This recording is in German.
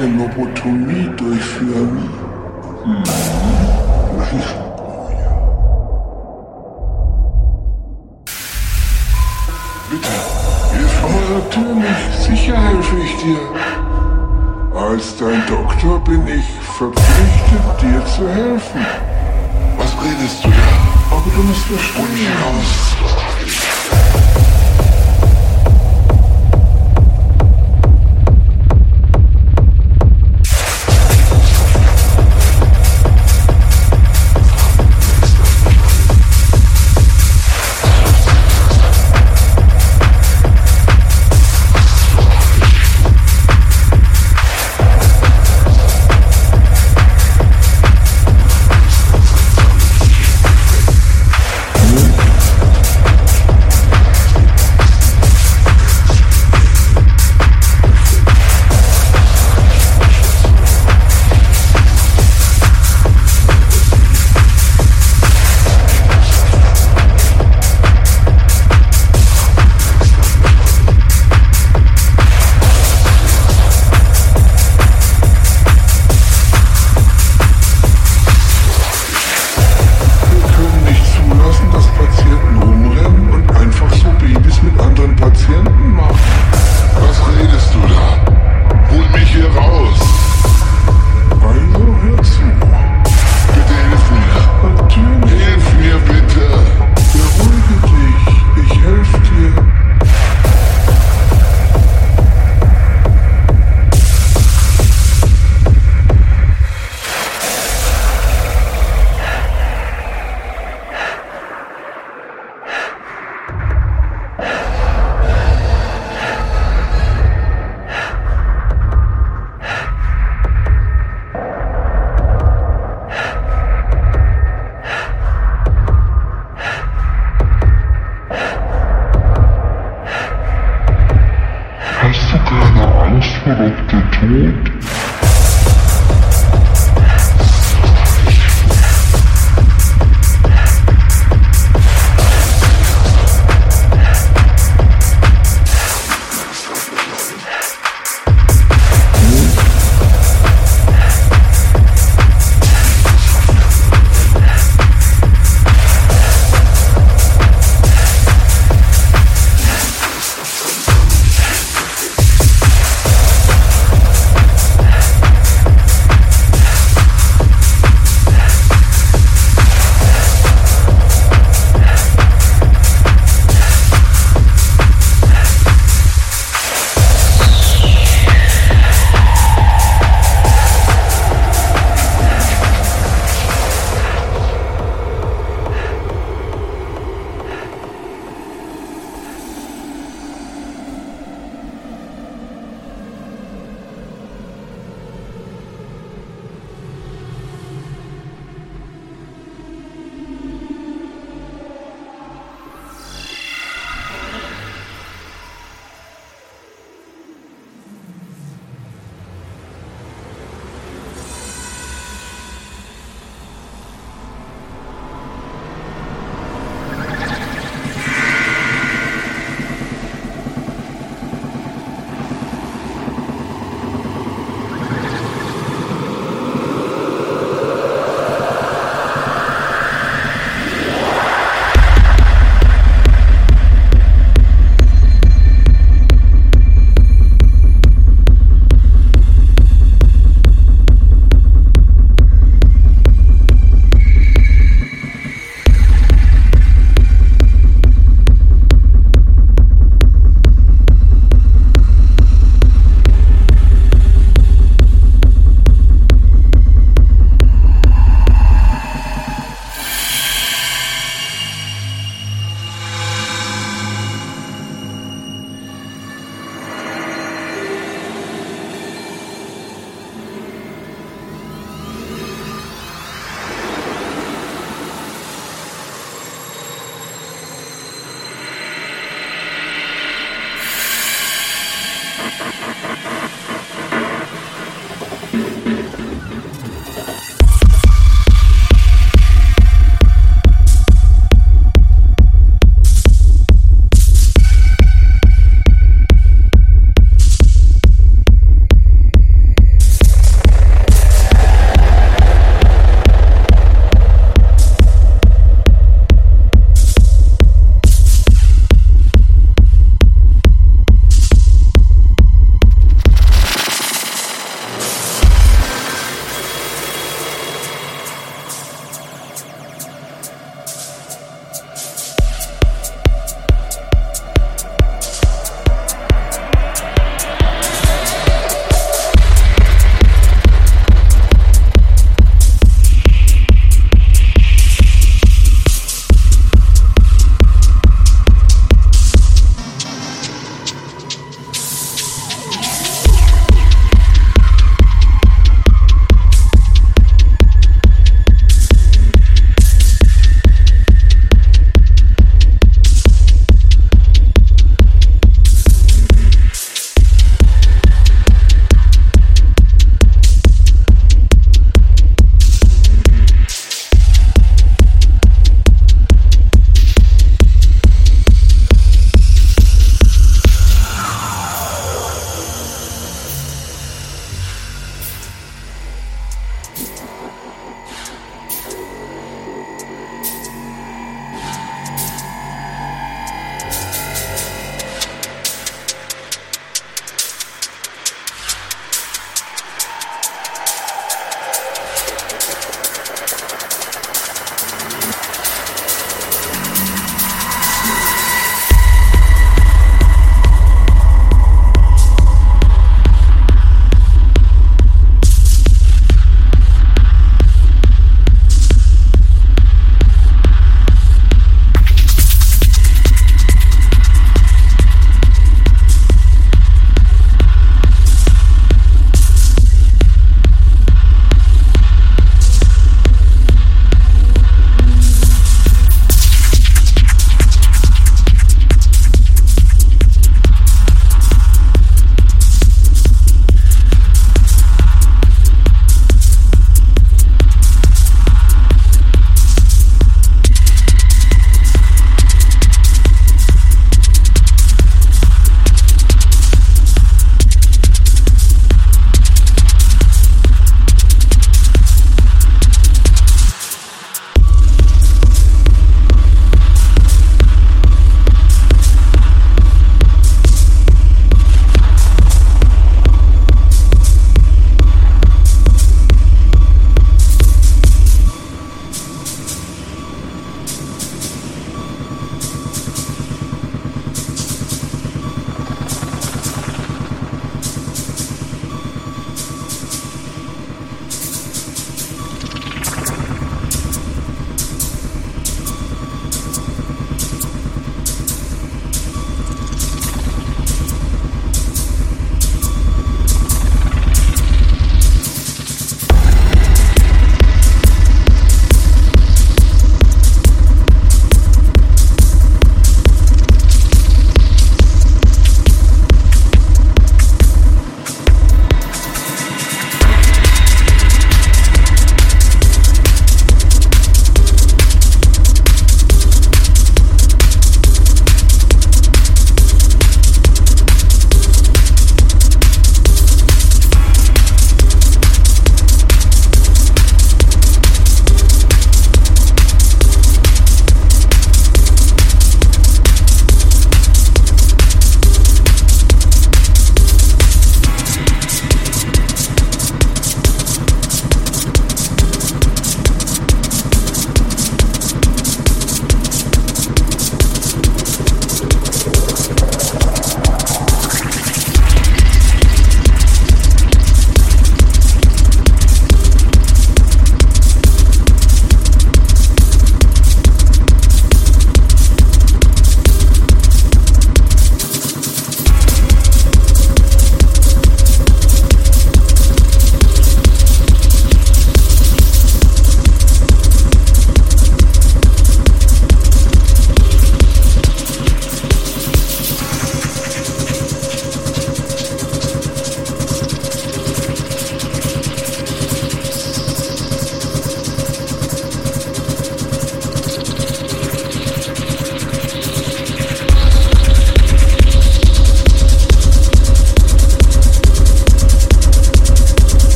eine Lobotomie durchführen? Hm. Naja. Bitte, hilf mir. Ja, natürlich, sicher helfe ich dir. Als dein Doktor bin ich verpflichtet, dir zu helfen. Was redest du da? Aber du musst verstehen. Und raus.